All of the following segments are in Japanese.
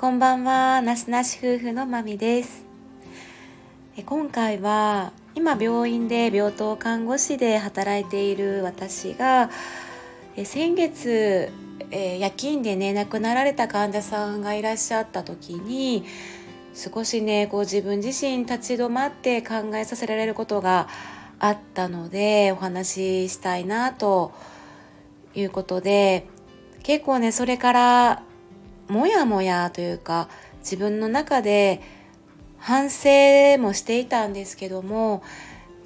こんばんは、なしなし夫婦のまみです。え今回は今病院で病棟看護師で働いている私がえ先月、え夜勤でね亡くなられた患者さんがいらっしゃった時に少しねこう自分自身立ち止まって考えさせられることがあったのでお話ししたいなということで結構ねそれからもやもやというか自分の中で反省もしていたんですけども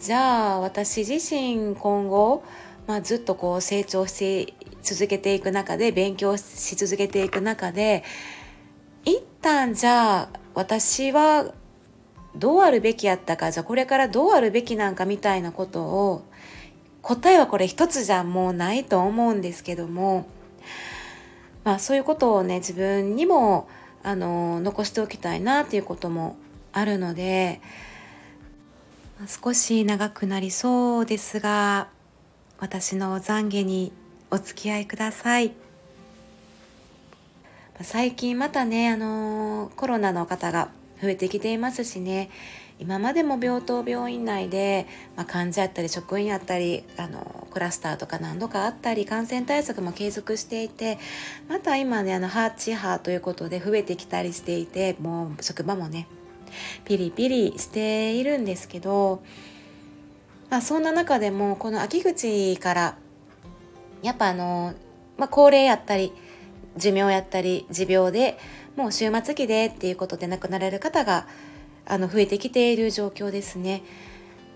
じゃあ私自身今後、まあ、ずっとこう成長し続けていく中で勉強し続けていく中で一旦じゃあ私はどうあるべきやったかじゃあこれからどうあるべきなんかみたいなことを答えはこれ一つじゃもうないと思うんですけどもまあそういうことをね自分にもあの残しておきたいなっていうこともあるので少し長くなりそうですが私の懺悔にお付き合いください。最近またね、あのコロナの方が増えてきていますしね今までも病棟病院内で、まあ、患者やったり職員やったりあのクラスターとか何度かあったり感染対策も継続していてまた今ねあのハーチハーということで増えてきたりしていてもう職場もねピリピリしているんですけど、まあ、そんな中でもこの秋口からやっぱあの、まあ、高齢やったり寿命やったり持病でもう終末期でっていうことで亡くなられる方があの増えてきている状況ですね。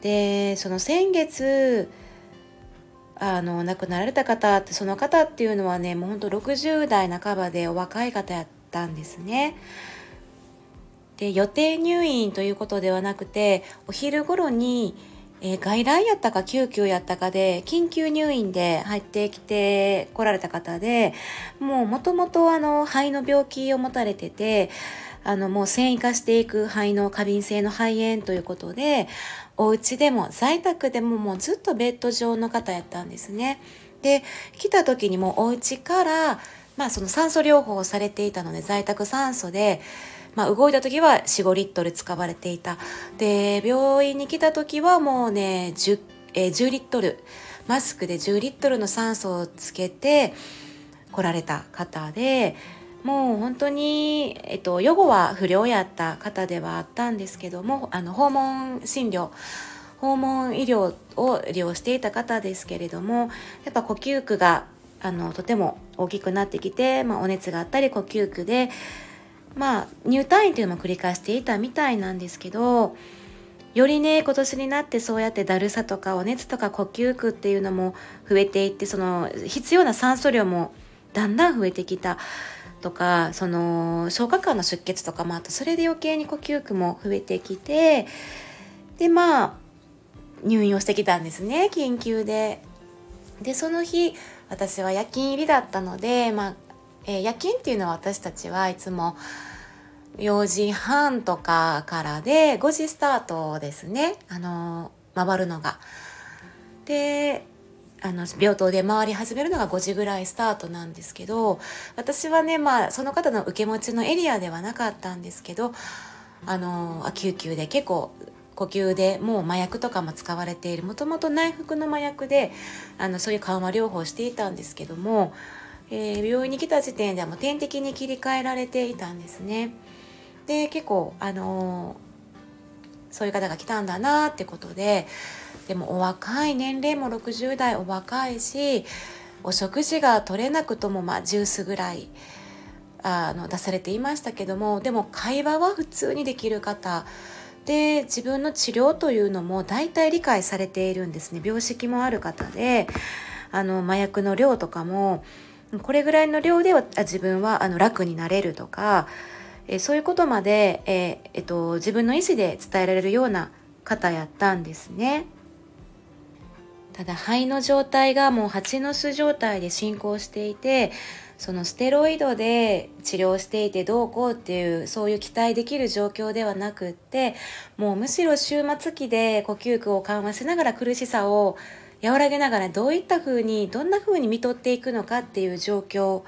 でその先月あの亡くなられた方ってその方っていうのはねもうほんと60代半ばでお若い方やったんですね。で予定入院ということではなくてお昼頃に、えー外来やったか救急やったかで緊急入院で入ってきて来られた方でもうもともと肺の病気を持たれててあのもう繊維化していく肺の過敏性の肺炎ということでお家でも在宅でももうずっとベッド上の方やったんですね。で来た時にもうお家からまあその酸素療法をされていたので在宅酸素でまあ、動いた時は45リットル使われていたで病院に来た時はもうね 10,、えー10リットルマスクで10リットルの酸素をつけて来られた方でもう本当に、えっと、予後は不良やった方ではあったんですけどもあの訪問診療訪問医療を利用していた方ですけれどもやっぱ呼吸区があのとても大きくなってきて、まあ、お熱があったり呼吸区でまあ入退院というのも繰り返していたみたいなんですけどよりね今年になってそうやってだるさとかお熱とか呼吸苦っていうのも増えていってその必要な酸素量もだんだん増えてきた。とかその消化管の出血とかもあとそれで余計に呼吸苦も増えてきてでまあ入院をしてきたんですね緊急で。でその日私は夜勤入りだったので、まあえー夜勤っていうのは私たちはいつも4時半とかからで5時スタートですねあの回るのが。であの病棟で回り始めるのが5時ぐらいスタートなんですけど私はねまあその方の受け持ちのエリアではなかったんですけどあの救急で結構呼吸でもう麻薬とかも使われているもともと内服の麻薬であのそういう緩和療法をしていたんですけども、えー病院に来た時点ではもう点滴に切り替えられていたんですね。で結構あのそういう方が来たんだなってことででもお若い年齢も60代お若いしお食事が取れなくともまあジュースぐらいあの出されていましたけどもでも会話は普通にできる方で自分の治療というのも大体理解されているんですね病識もある方であの麻薬の量とかもこれぐらいの量では自分はあの楽になれるとかえそういうことまで、えーえっと、自分の意思で伝えられるような方やったんですね。ただ肺の状態がもう蜂の巣状態で進行していてそのステロイドで治療していてどうこうっていうそういう期待できる状況ではなくってもうむしろ終末期で呼吸苦を緩和しながら苦しさを和らげながらどういった風にどんな風に見とっていくのかっていう状況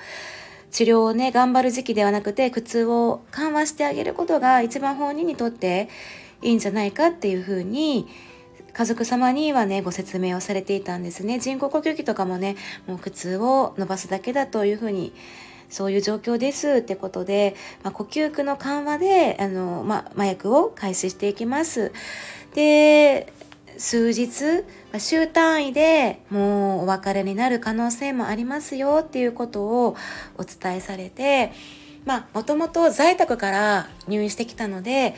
治療をね頑張る時期ではなくて苦痛を緩和してあげることが一番本人にとっていいんじゃないかっていうふうに家族様にはねご説明をされていたんですね人工呼吸器とかもねもう苦痛を伸ばすだけだというふうにそういう状況ですってことで、まあ、呼吸区の緩和であの、まあ、麻薬を開始していきます。で数日、週単位でもうお別れになる可能性もありますよっていうことをお伝えされて、まあ、もともと在宅から入院してきたので、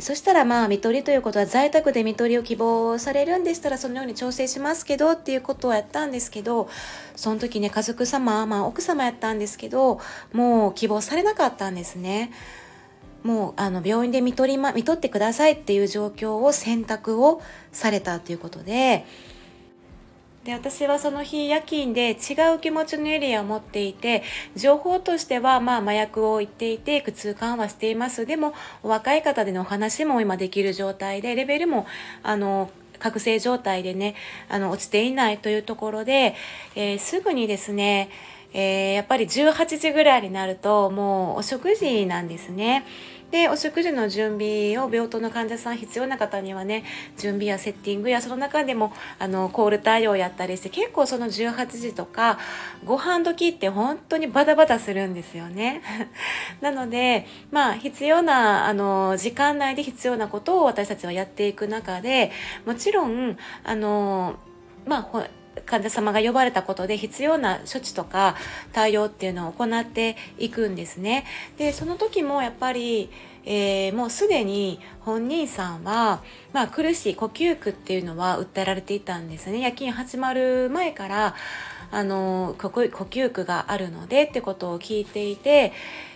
そしたらまあ、看取りということは在宅で看取りを希望されるんでしたらそのように調整しますけどっていうことをやったんですけど、その時ね、家族様、まあ奥様やったんですけど、もう希望されなかったんですね。もうあの病院で看取り、ま、看取ってくださいっていう状況を選択をされたということで、で私はその日夜勤で違う気持ちのエリアを持っていて情報としてはまあ麻薬を言っていて苦痛緩和していますでもお若い方でのお話も今できる状態でレベルもあの覚醒状態でねあの落ちていないというところで、えー、すぐにですねえー、やっぱり18時ぐらいになるともうお食事なんですね。でお食事の準備を病棟の患者さん必要な方にはね準備やセッティングやその中でもあのコール対応やったりして結構その18時とかご飯時って本当にバタバタするんですよね。なのでまあ必要なあの時間内で必要なことを私たちはやっていく中でもちろんあのまあ患者様が呼ばれたことで必要な処置とか対応っていうのを行っていくんですね。でその時もやっぱりえー、もうすでに本人さんは、まあ、苦しい呼吸苦っていうのは訴えられていたんですね夜勤始まる前からあの呼吸苦があるのでってことを聞いていて、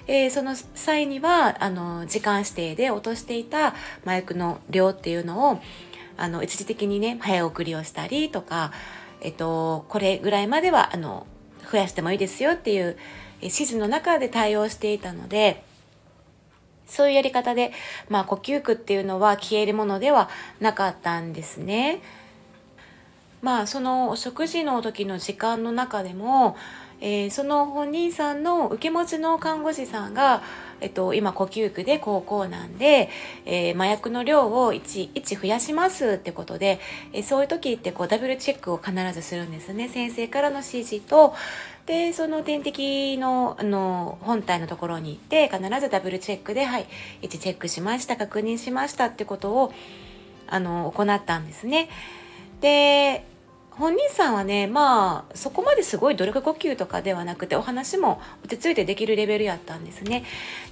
えー、その際にはあの時間指定で落としていた麻薬の量っていうのをあの一時的にね早送りをしたりとかえっと、これぐらいまではあの増やしてもいいですよっていう指示の中で対応していたのでそういうやり方で、まあ、呼吸区っていうのは消えるものではなかったんですね。まあそのお食事の時の時間の中でも、えー、その本人さんの受け持ちの看護師さんがえっと、今呼吸区で高校なんで、えー、麻薬の量を 1, 1増やしますってことで、えー、そういう時ってこうダブルチェックを必ずするんですね。先生からの指示とでその点滴のあの本体のところに行って必ずダブルチェックではい1チェックしました確認しましたってことをあの行ったんですね。で本人さんはねまあそこまですごい努力呼吸とかではなくてお話も落ち着いてできるレベルやったんですね。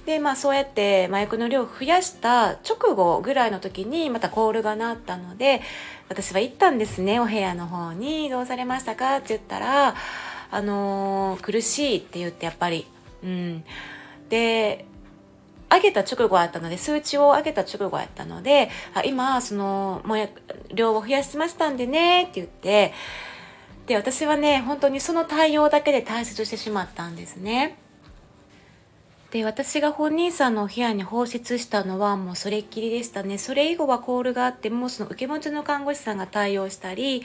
でまあそうやって麻薬の量を増やした直後ぐらいの時にまたコールが鳴ったので私は行ったんですね。お部屋の方に「どうされましたか?」って言ったら「あのー、苦しい」って言ってやっぱり。うん。で上げた直後やったので、数値を上げた直後やったので、あ今、その、もう量を増やしましたんでね、って言って、で、私はね、本当にその対応だけで退出してしまったんですね。で、私が本人さんの部屋に放出したのはもうそれっきりでしたね。それ以後はコールがあってもう、その受け持ちの看護師さんが対応したり、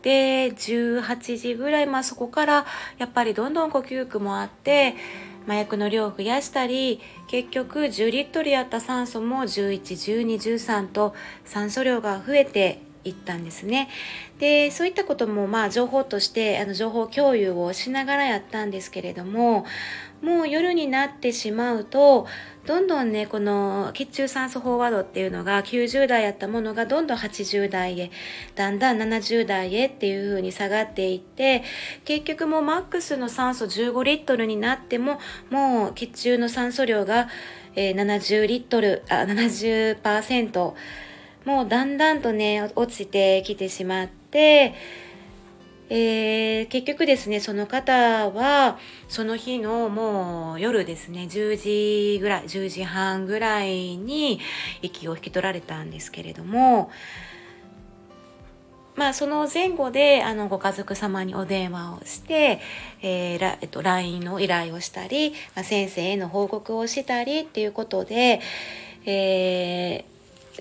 で、18時ぐらい、まあそこからやっぱりどんどん呼吸苦もあって、麻薬の量を増やしたり結局10リットルやった酸素も111213と酸素量が増えていったんですね。でそういったこともまあ情報としてあの情報共有をしながらやったんですけれどももう夜になってしまうとどんどんねこの血中酸素飽和度っていうのが90代やったものがどんどん80代へだんだん70代へっていう風に下がっていって結局もうマックスの酸素15リットルになってももう血中の酸素量が、えー、70リットルあ70%もうだんだんとね落ちてきてしまってえー、結局ですねその方はその日のもう夜ですね10時ぐらい10時半ぐらいに息を引き取られたんですけれどもまあ、その前後であのご家族様にお電話をして、えーえっと、LINE の依頼をしたり、まあ、先生への報告をしたりっていうことで、え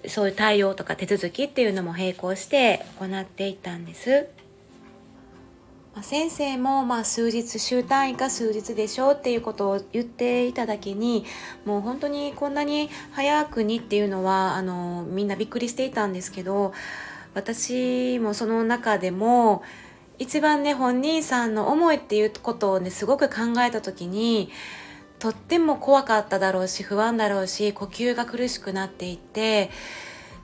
ー、そういう対応とか手続きっていうのも並行して行っていったんです。先生もまあ数日週単位か数日でしょうっていうことを言っていただけにもう本当にこんなに早くにっていうのはあのみんなびっくりしていたんですけど私もその中でも一番ね本人さんの思いっていうことをねすごく考えた時にとっても怖かっただろうし不安だろうし呼吸が苦しくなっていって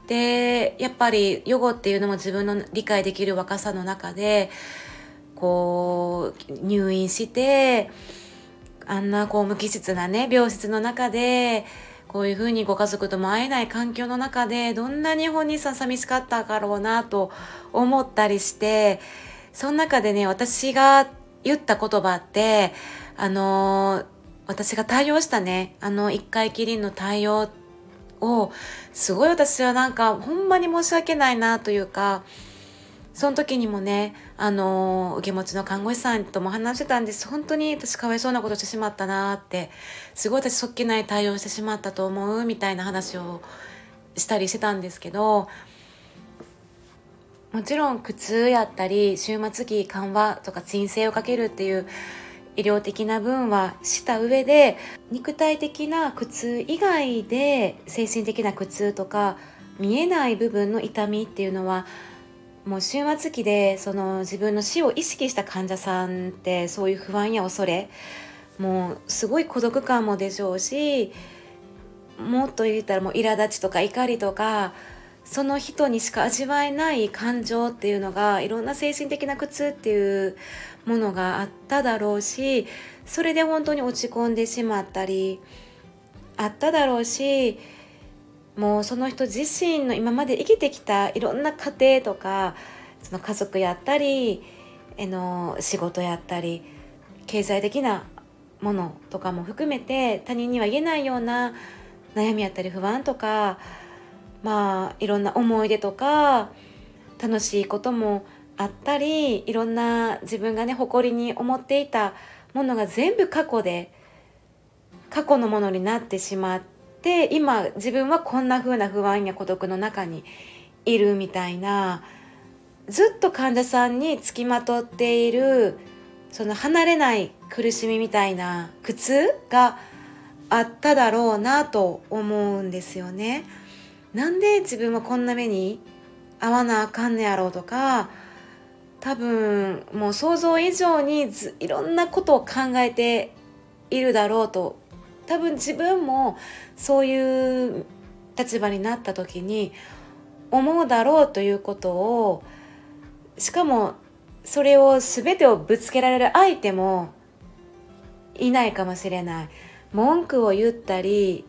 でやっぱり予後っていうのも自分の理解できる若さの中でこう入院してあんなこう無機質なね病室の中でこういうふうにご家族とも会えない環境の中でどんなに本人さん寂しかったかろうなと思ったりしてその中でね私が言った言葉ってあの私が対応したね。あの一回きりの対応をすごい私はなんかほんまに申し訳ないなというかその時にもね、あの受け持ちの看護師さんとも話してたんです。本当に私かわいそうなことしてしまったなって、すごい私そっけない対応してしまったと思うみたいな話をしたりしてたんですけど、もちろん苦痛やったり、終末期緩和とか鎮静をかけるっていう医療的な分はした上で、肉体的な苦痛以外で精神的な苦痛とか、見えない部分の痛みっていうのはもう終末期でその自分の死を意識した患者さんってそういう不安や恐れもうすごい孤独感もでしょうしもっと言ったらもう苛立ちとか怒りとかその人にしか味わえない感情っていうのがいろんな精神的な苦痛っていうものがあっただろうしそれで本当に落ち込んでしまったりあっただろうしもうその人自身の今まで生きてきたいろんな家庭とかその家族やったりえの仕事やったり経済的なものとかも含めて他人には言えないような悩みやったり不安とかまあいろんな思い出とか楽しいこともあったりいろんな自分がね誇りに思っていたものが全部過去で過去のものになってしまってで今自分はこんな風な不安や孤独の中にいるみたいなずっと患者さんにつきまとっているその離れない苦しみみたいな苦痛があっただろうなと思うんですよね。なんで自分はこんな目に遭わなあかんねやろうとか多分もう想像以上にいろんなことを考えているだろうと多分自分もそういう立場になった時に思うだろうということをしかもそれを全てをぶつけられる相手もいないかもしれない。文句を言ったり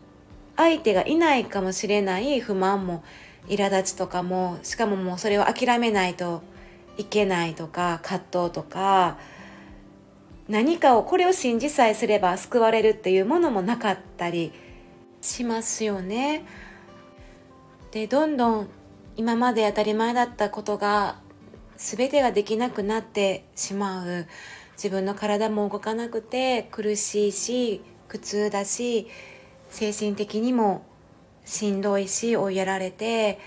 相手がいないかもしれない不満も苛立ちとかもしかももうそれを諦めないといけないとか葛藤とか何かをこれを信じさえすれば救われるっていうものもなかったりしますよね。でどんどん今まで当たり前だったことが全てができなくなってしまう自分の体も動かなくて苦しいし苦痛だし精神的にもしんどいし追いやられて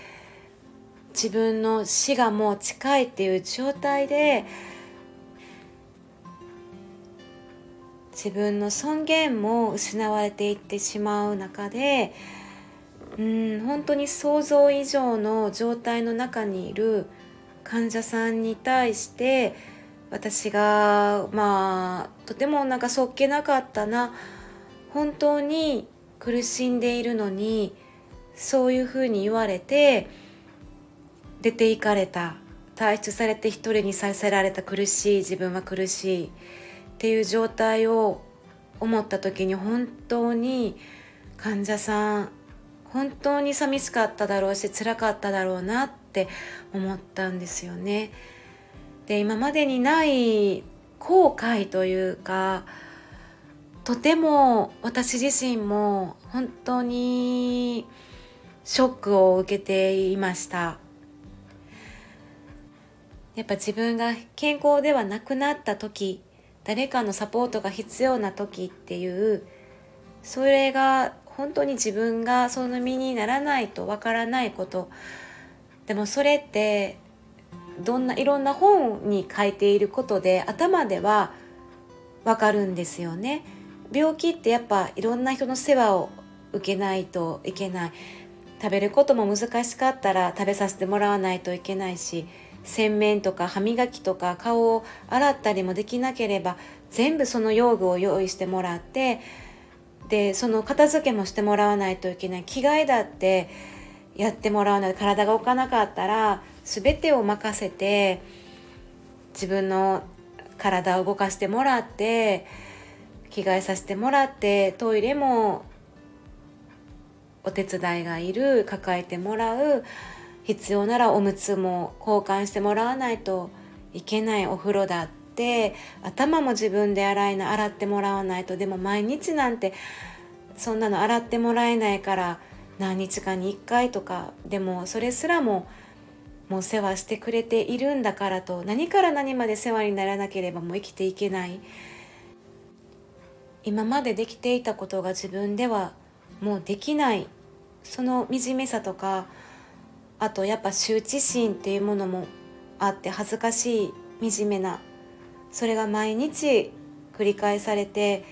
自分の死がもう近いっていう状態で自分の尊厳も失われていってしまう中でうん本当に想像以上の状態の中にいる患者さんに対して私がまあとてもなんかそっけなかったな。本当に苦しんでいるのにそういうふうに言われて出て行かれた。退出されて一人にさせられた苦しい自分は苦しい。っていう状態を思った時に本当に患者さん本当に寂しかっただろうし辛かっただろうなって思ったんですよね。で今までにない後悔というかとても私自身も本当にショックを受けていましたやっぱ自分が健康ではなくなった時誰かのサポートが必要な時っていうそれが本当に自分がその身にならないとわからないことでもそれってどんないろんな本に書いていることで頭ではわかるんですよね。病気ってやっぱいろんな人の世話を受けないといけない食べることも難しかったら食べさせてもらわないといけないし洗面とか歯磨きとか顔を洗ったりもできなければ全部その用具を用意してもらってでその片付けもしてもらわないといけない。着替えだってやってもらわない。体が置かなかったら全てを任せて自分の体を動かしてもらって着替えさせてもらってトイレもお手伝いがいる抱えてもらう。必要ならおむつも交換してもらわないといけないお風呂だって頭も自分で洗いな洗ってもらわないとでも毎日なんてそんなの洗ってもらえないから何日かに1回とかでもそれすらももう世話してくれているんだからと何から何まで世話にならなければもう生きていけない。今までできていたことが自分ではもうできない。その惨めさとかあとやっぱ羞恥心っていうものもあって恥ずかしい惨めなそれが毎日繰り返されて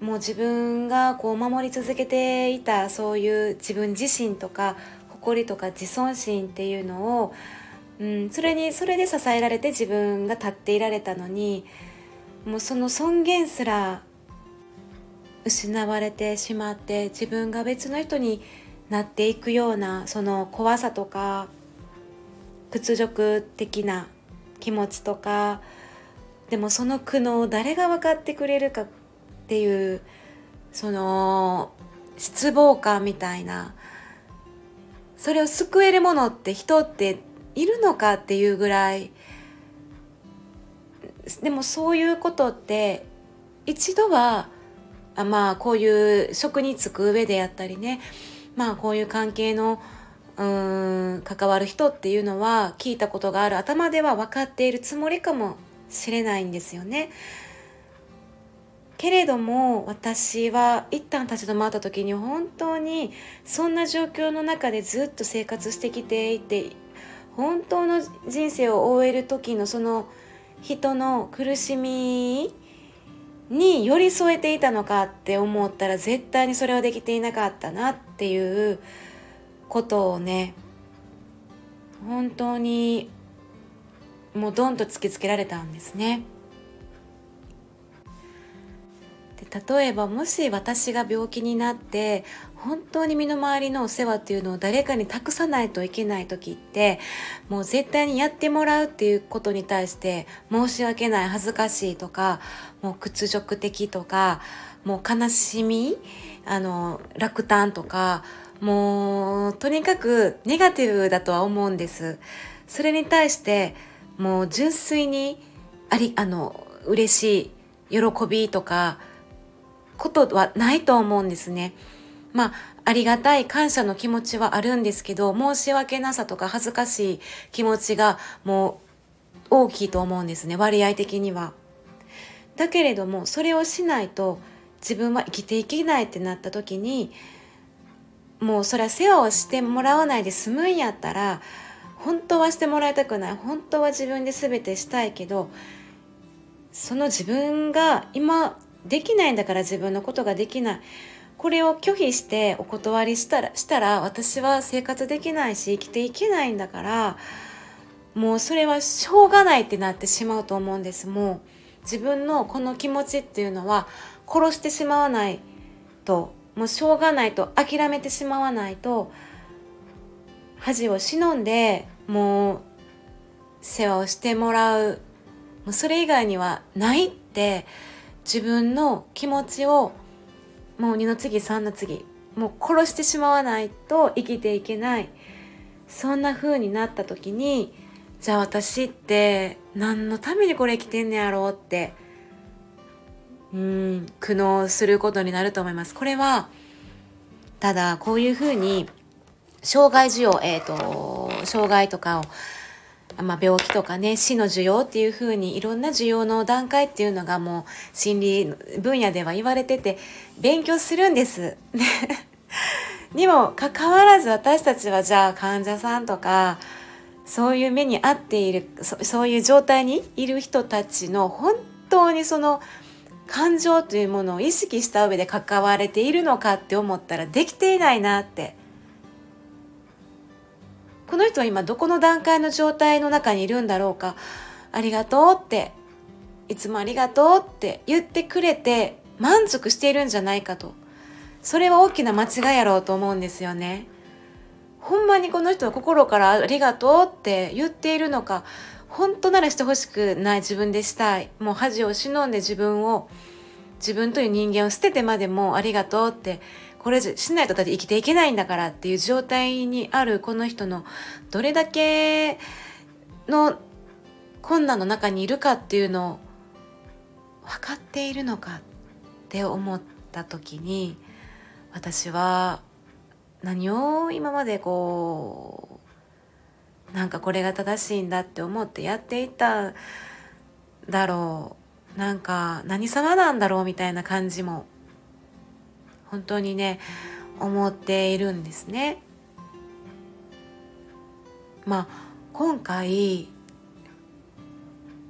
もう自分がこう守り続けていたそういう自分自身とか誇りとか自尊心っていうのを、うん、それにそれで支えられて自分が立っていられたのにもうその尊厳すら失われてしまって自分が別の人になっていくようなその怖さとか屈辱的な気持ちとかでもその苦悩を誰が分かってくれるかっていうその失望感みたいなそれを救えるものって人っているのかっていうぐらいでもそういうことって一度はあまあこういう職に就く上でやったりねまあこういう関係のうん関わる人っていうのは聞いたことがある頭では分かっているつもりかもしれないんですよね。けれども私は一旦立ち止まった時に本当にそんな状況の中でずっと生活してきていて本当の人生を終える時のその人の苦しみに寄り添えていたのかって思ったら絶対にそれはできていなかったなっていうことをね本当にもうドンと突きつけられたんですね。例えばもし私が病気になって本当に身の回りのお世話っていうのを誰かに託さないといけない時ってもう絶対にやってもらうっていうことに対して申し訳ない恥ずかしいとかもう屈辱的とかもう悲しみあの落胆とかもうとにかくネガティブだとは思うんです。それに対してもう純粋にありあの嬉しい喜びとかことはないと思うんですね。まあ、ありがたい感謝の気持ちはあるんですけど、申し訳なさとか恥ずかしい気持ちがもう大きいと思うんですね、割合的には。だけれども、それをしないと自分は生きていけないってなった時に、もうそれは世話をしてもらわないで済むんやったら、本当はしてもらいたくない。本当は自分で全てしたいけど、その自分が今できないんだから自分のことができない。これを拒否してお断りしたらしたら私は生活できないし生きていけないんだからもうそれはしょうがないってなってしまうと思うんですもう自分のこの気持ちっていうのは殺してしまわないともうしょうがないと諦めてしまわないと恥を忍んでもう世話をしてもらうもうそれ以外にはないって自分の気持ちをもう2の次3の次もう殺してしまわないと生きていけないそんな風になった時にじゃあ私って何のためにこれ生きてんねやろうってうん苦悩することになると思います。これはただこういう風に障害需要えっ、ー、と障害とかをまあ、病気とかね死の需要っていうふうにいろんな需要の段階っていうのがもう心理分野では言われてて 勉強するんです。にもかかわらず私たちはじゃあ患者さんとかそういう目に遭っているそういう状態にいる人たちの本当にその感情というものを意識した上で関われているのかって思ったらできていないなってこの人は今どこの段階の状態の中にいるんだろうか？ありがとうっていつもありがとうって言ってくれて満足しているんじゃないかと。それは大きな間違いやろうと思うんですよね。ほんまにこの人は心からありがとうって言っているのか本当ならしてほしくない自分でしたい。もう恥を忍んで自分を自分という人間を捨ててまでもありがとうってこれしないとだって生きていけないんだからっていう状態にあるこの人のどれだけの困難の中にいるかっていうのを分かっているのかって思った時に私は何を今までこうなんかこれが正しいんだって思ってやっていただろう。なんか何様なんだろうみたいな感じも本当にね思っているんですね。まあ今回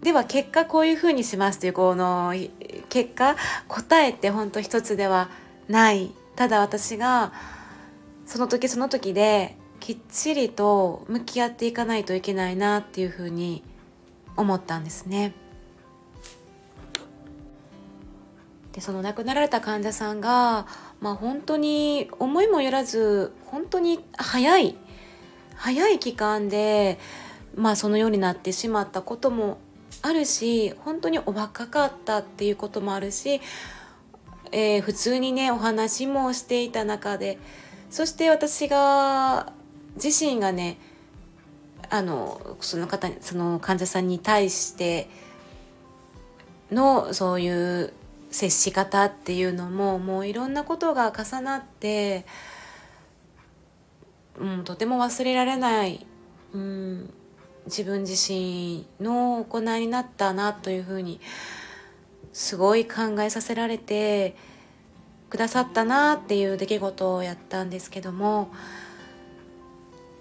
では結果こういうふうにしますというこの結果答えって本当一つではないただ私がその時その時できっちりと向き合っていかないといけないなっていうふうに思ったんですね。でその亡くなられた患者さんが、まあ、本当に思いもよらず本当に早い早い期間で、まあ、そのようになってしまったこともあるし本当にお若かったっていうこともあるし、えー、普通にねお話もしていた中でそして私が自身がねあのその方その患者さんに対してのそういう接し方っていうのももういろんなことが重なって、うん、とても忘れられない、うん、自分自身の行いになったなというふうにすごい考えさせられて。くださったなっていう出来事をやったんですけども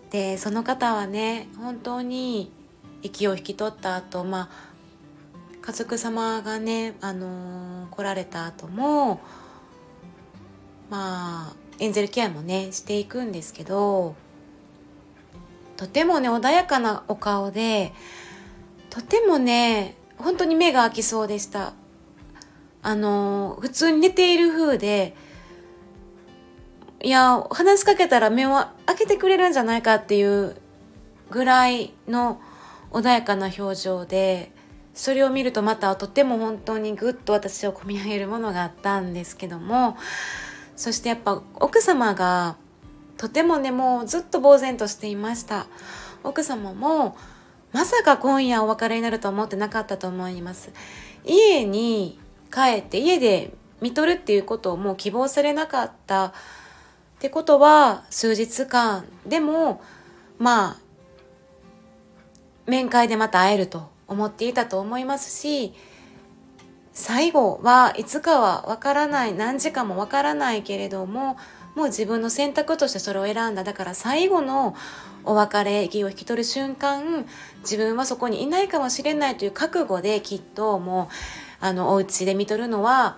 でその方はね本当に息を引き取った後まあ家族様がね、あのー、来られた後もまあエンゼルケアもねしていくんですけどとてもね穏やかなお顔でとてもね本当に目が開きそうでした。あの普通に寝ている風でいや話しかけたら目を開けてくれるんじゃないかっていうぐらいの穏やかな表情でそれを見るとまたとても本当にぐっと私を込み上げるものがあったんですけどもそしてやっぱ奥様がとてもねもうずっと呆然としていました。奥様もまさか今夜お別れになると思ってなかったと思います。家に帰って家で見とるっていうことをもう希望されなかった。ってことは数日間でもまあ面会でまた会えると。思っていたと思いますし最後はいつかはわからない何時間もわからないけれどももう自分の選択としてそれを選んだ。だから最後のお別れ息を引き取る瞬間自分はそこにいないかもしれないという覚悟できっともうあのお家で見とるのは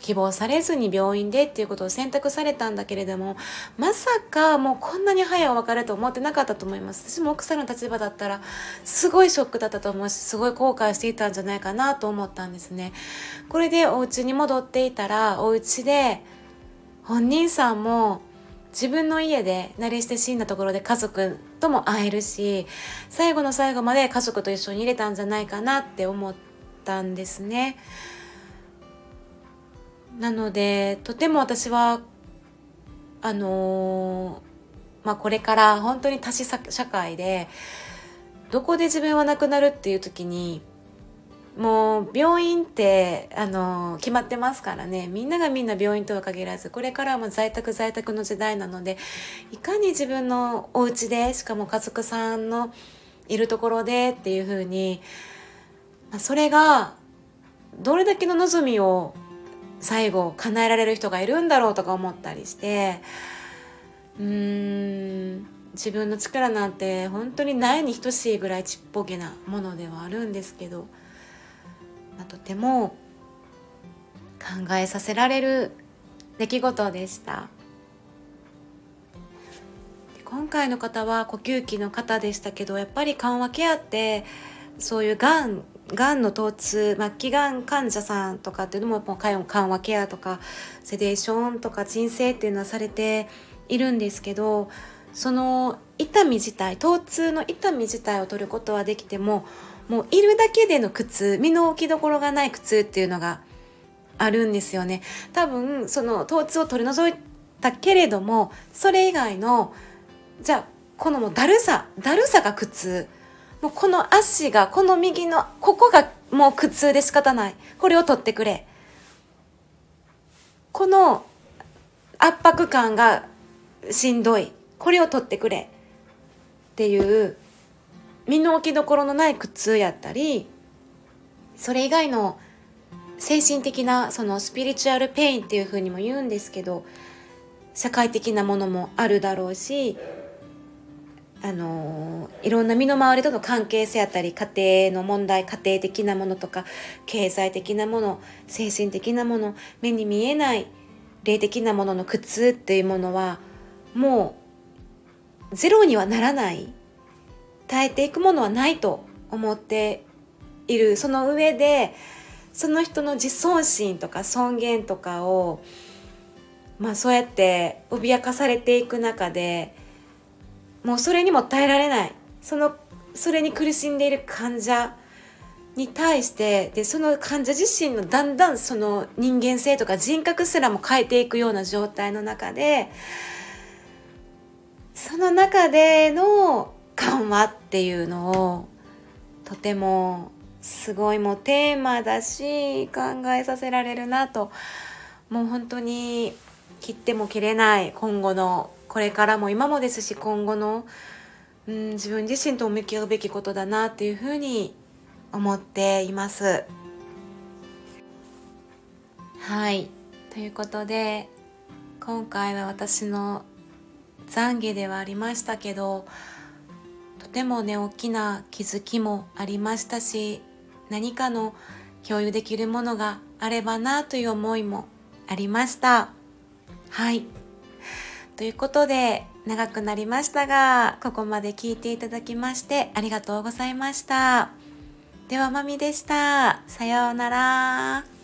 希望されずに病院でっていうことを選択されたんだけれどもまさかもうこんなに早いお別れと思ってなかったと思います私も奥さんの立場だったらすごいショックだったと思うしすごい後悔していたんじゃないかなと思ったんですねこれでお家に戻っていたらお家で本人さんも自分の家で慣れ親しんだところで家族とも会えるし最後の最後まで家族と一緒に入れたんじゃないかなって思ったんですね。なのでとても私はあのー、まあ、これから本当に多子社会でどこで自分は亡くなるっていう時にもう病院ってあの決まってますからね。みんながみんな病院とは限らずこれからはもう在宅在宅の時代なのでいかに自分のお家でしかも家族さんのいるところでっていう風にまそれがどれだけの望みを最後叶えられる人がいるんだろうとか思ったりしてうーん自分の力なんて本当にないに等しいぐらいちっぽけなものではあるんですけど、まあ、とても考えさせられる出来事でした。今回の方は呼吸器の方でしたけどやっぱり緩和ケアってそういうがんがんの疼痛末期がん患者さんとかっていうのももう緩和ケアとかセデーションとか鎮静っていうのはされているんですけどその痛み自体疼痛の痛み自体を取ることはできてももういるだけでの苦痛身の置きどころがない苦痛っていうのがあるんですよね。多分その疼痛を取り除いたけれどもそれ以外のじゃあこのもうだるさだるさが苦痛もうこの足がこの右のここがもう苦痛で仕方ない。これを取ってくれ。この圧迫感がしんどい。これを取ってくれ。っていう身の置きどころのない苦痛やったりそれ以外の精神的なそのスピリチュアルペインっていうふうにも言うんですけど社会的なものもあるだろうしあのいろんな身の回りとの関係性やったり家庭の問題家庭的なものとか経済的なもの精神的なもの目に見えない霊的なものの苦痛っていうものはもうゼロにはならない。耐えていくものはないと思っているその上でその人の自尊心とか尊厳とかをまあそうやって脅かされていく中でもうそれにも耐えられない。そのそれに苦しんでいる患者に対してでその患者自身のだんだんその人間性とか人格すらも変えていくような状態の中でその中での緩和っていうのをとてもすごいもうテーマだし考えさせられるなともう本当に切っても切れない今後のこれからも今もですし今後の、うん、自分自身と向き合うべきことだなっていうふうに思っています。はいということで今回は私の懺悔ではありましたけどとてもね大きな気づきもありましたし何かの共有できるものがあればなという思いもありましたはい。ということで長くなりましたがここまで聞いていただきましてありがとうございました。ではまみでした。さようなら。